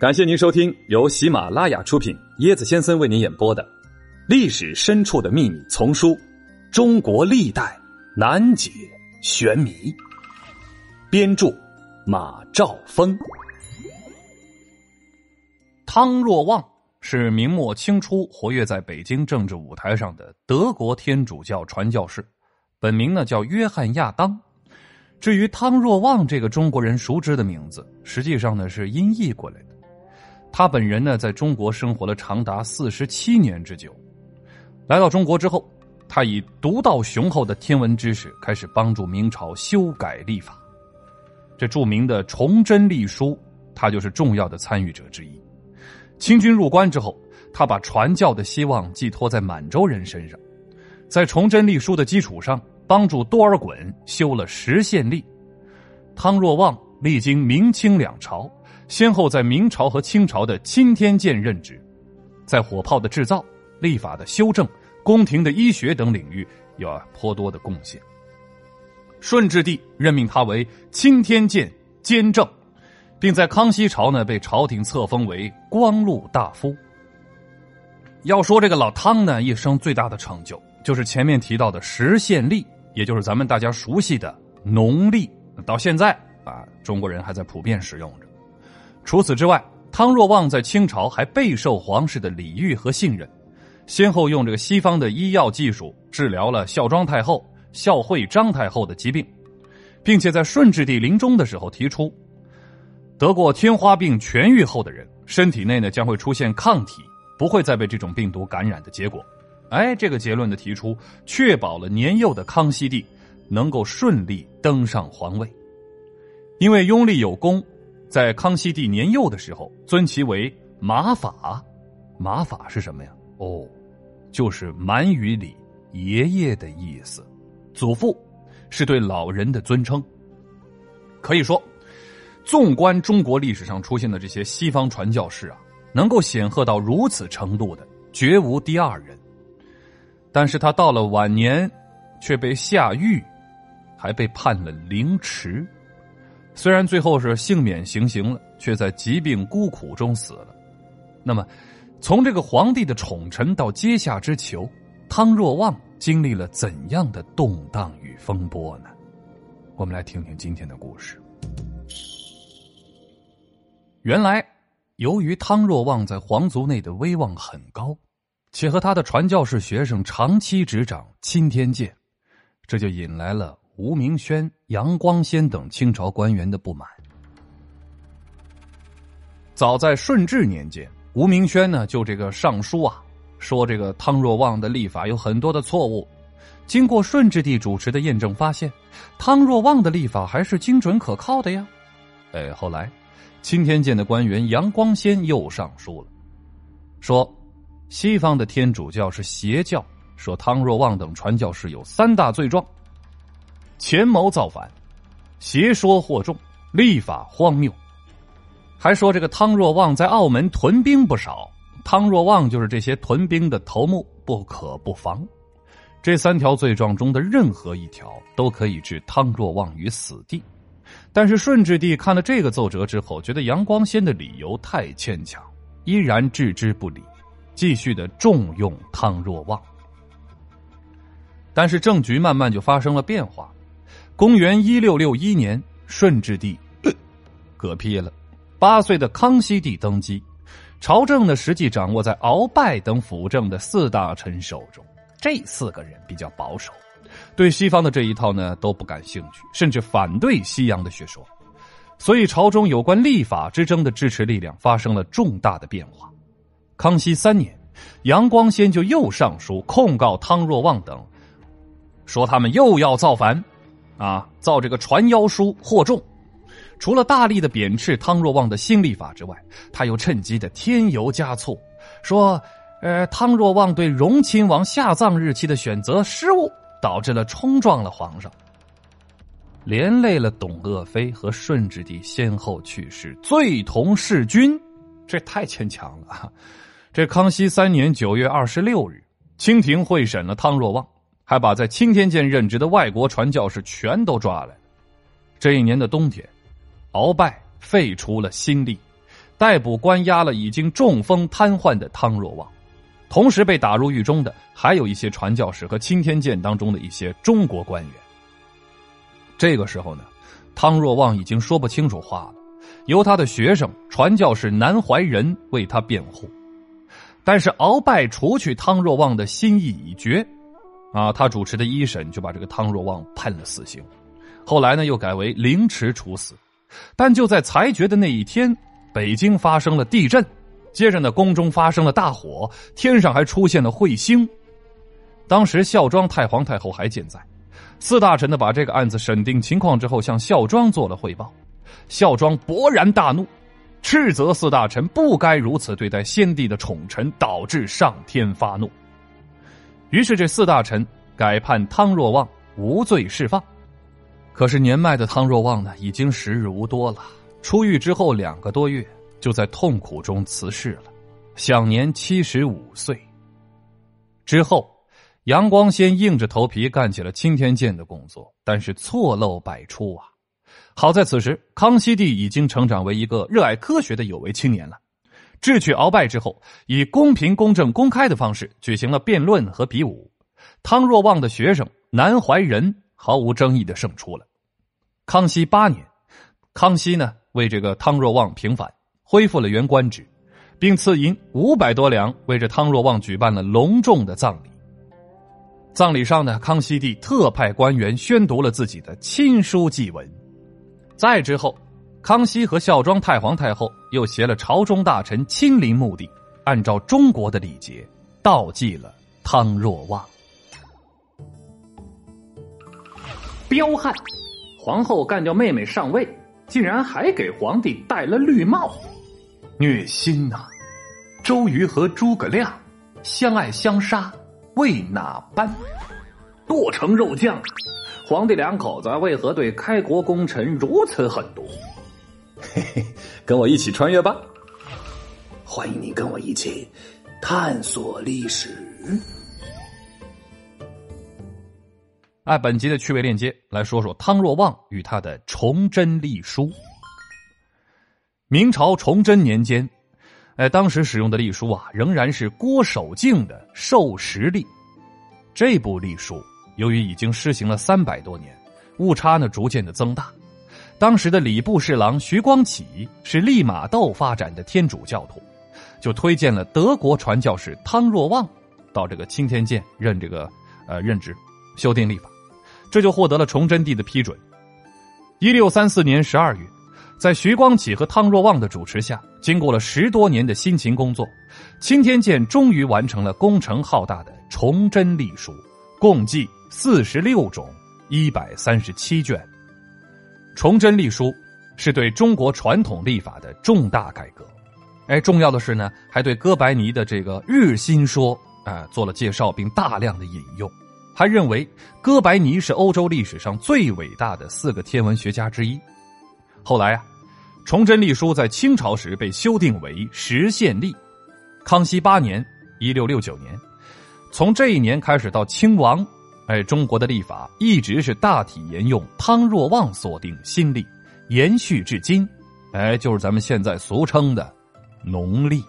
感谢您收听由喜马拉雅出品、椰子先生为您演播的《历史深处的秘密》丛书《中国历代难解玄谜》，编著马兆峰。汤若望是明末清初活跃在北京政治舞台上的德国天主教传教士，本名呢叫约翰亚当。至于汤若望这个中国人熟知的名字，实际上呢是音译过来的。他本人呢，在中国生活了长达四十七年之久。来到中国之后，他以独到雄厚的天文知识，开始帮助明朝修改历法。这著名的《崇祯历书》，他就是重要的参与者之一。清军入关之后，他把传教的希望寄托在满洲人身上，在《崇祯历书》的基础上，帮助多尔衮修了十县历。汤若望历经明清两朝。先后在明朝和清朝的钦天监任职，在火炮的制造、立法的修正、宫廷的医学等领域有颇多的贡献。顺治帝任命他为钦天监监正，并在康熙朝呢被朝廷册封为光禄大夫。要说这个老汤呢，一生最大的成就就是前面提到的十县历，也就是咱们大家熟悉的农历。到现在啊，中国人还在普遍使用着。除此之外，汤若望在清朝还备受皇室的礼遇和信任，先后用这个西方的医药技术治疗了孝庄太后、孝惠张太后的疾病，并且在顺治帝临终的时候提出，得过天花病痊愈后的人身体内呢将会出现抗体，不会再被这种病毒感染的结果。哎，这个结论的提出，确保了年幼的康熙帝能够顺利登上皇位，因为拥立有功。在康熙帝年幼的时候，尊其为马法。马法是什么呀？哦，就是满语里“爷爷”的意思。祖父是对老人的尊称。可以说，纵观中国历史上出现的这些西方传教士啊，能够显赫到如此程度的，绝无第二人。但是他到了晚年，却被下狱，还被判了凌迟。虽然最后是幸免行刑了，却在疾病孤苦中死了。那么，从这个皇帝的宠臣到阶下之囚，汤若望经历了怎样的动荡与风波呢？我们来听听今天的故事。原来，由于汤若望在皇族内的威望很高，且和他的传教士学生长期执掌钦天监，这就引来了。吴明轩、杨光先等清朝官员的不满。早在顺治年间，吴明轩呢就这个上书啊，说这个汤若望的历法有很多的错误。经过顺治帝主持的验证，发现汤若望的历法还是精准可靠的呀。哎，后来钦天监的官员杨光先又上书了，说西方的天主教是邪教，说汤若望等传教士有三大罪状。权谋造反，邪说惑众，立法荒谬，还说这个汤若望在澳门屯兵不少，汤若望就是这些屯兵的头目，不可不防。这三条罪状中的任何一条都可以置汤若望于死地。但是顺治帝看了这个奏折之后，觉得杨光先的理由太牵强，依然置之不理，继续的重用汤若望。但是政局慢慢就发生了变化。公元一六六一年，顺治帝嗝屁了，八岁的康熙帝登基，朝政呢实际掌握在鳌拜等辅政的四大臣手中。这四个人比较保守，对西方的这一套呢都不感兴趣，甚至反对西洋的学说。所以，朝中有关立法之争的支持力量发生了重大的变化。康熙三年，杨光先就又上书控告汤若望等，说他们又要造反。啊，造这个传妖书惑众，除了大力的贬斥汤若望的新历法之外，他又趁机的添油加醋，说，呃，汤若望对荣亲王下葬日期的选择失误，导致了冲撞了皇上，连累了董鄂妃和顺治帝先后去世，罪同弑君，这太牵强了。这康熙三年九月二十六日，清廷会审了汤若望。还把在青天监任职的外国传教士全都抓来。这一年的冬天，鳌拜废除了新历，逮捕关押了已经中风瘫痪的汤若望，同时被打入狱中的还有一些传教士和青天剑当中的一些中国官员。这个时候呢，汤若望已经说不清楚话了，由他的学生传教士南怀仁为他辩护，但是鳌拜除去汤若望的心意已决，啊，他主持的一审就把这个汤若望判了死刑，后来呢又改为凌迟处死，但就在裁决的那一天。北京发生了地震，接着呢，宫中发生了大火，天上还出现了彗星。当时孝庄太皇太后还健在，四大臣呢把这个案子审定情况之后，向孝庄做了汇报。孝庄勃然大怒，斥责四大臣不该如此对待先帝的宠臣，导致上天发怒。于是这四大臣改判汤若望无罪释放。可是年迈的汤若望呢，已经时日无多了。出狱之后两个多月，就在痛苦中辞世了，享年七十五岁。之后，杨光先硬着头皮干起了青天剑的工作，但是错漏百出啊！好在此时，康熙帝已经成长为一个热爱科学的有为青年了。智取鳌拜之后，以公平、公正、公开的方式举行了辩论和比武。汤若望的学生南怀仁毫无争议的胜出了。康熙八年，康熙呢？为这个汤若望平反，恢复了原官职，并赐银五百多两，为这汤若望举办了隆重的葬礼。葬礼上呢，康熙帝特派官员宣读了自己的亲书祭文。再之后，康熙和孝庄太皇太后又携了朝中大臣亲临墓地，按照中国的礼节悼祭了汤若望。彪悍，皇后干掉妹妹上位。竟然还给皇帝戴了绿帽，虐心呐！周瑜和诸葛亮相爱相杀，为哪般？剁成肉酱！皇帝两口子为何对开国功臣如此狠毒？嘿嘿，跟我一起穿越吧！欢迎你跟我一起探索历史。按本集的趣味链接来说说汤若望与他的崇祯历书。明朝崇祯年间，哎，当时使用的历书啊，仍然是郭守敬的《授时历》。这部历书由于已经施行了三百多年，误差呢逐渐的增大。当时的礼部侍郎徐光启是利玛窦发展的天主教徒，就推荐了德国传教士汤若望到这个青天剑任这个呃任职，修订历法。这就获得了崇祯帝的批准。一六三四年十二月，在徐光启和汤若望的主持下，经过了十多年的辛勤工作，青天剑终于完成了工程浩大的崇祯历书，共计四十六种，一百三十七卷。崇祯历书是对中国传统历法的重大改革。哎，重要的是呢，还对哥白尼的这个日心说啊做了介绍，并大量的引用。还认为哥白尼是欧洲历史上最伟大的四个天文学家之一。后来啊，崇祯历书在清朝时被修订为实宪历。康熙八年（一六六九年），从这一年开始到清亡，哎，中国的历法一直是大体沿用汤若望所定新历，延续至今，哎，就是咱们现在俗称的农历。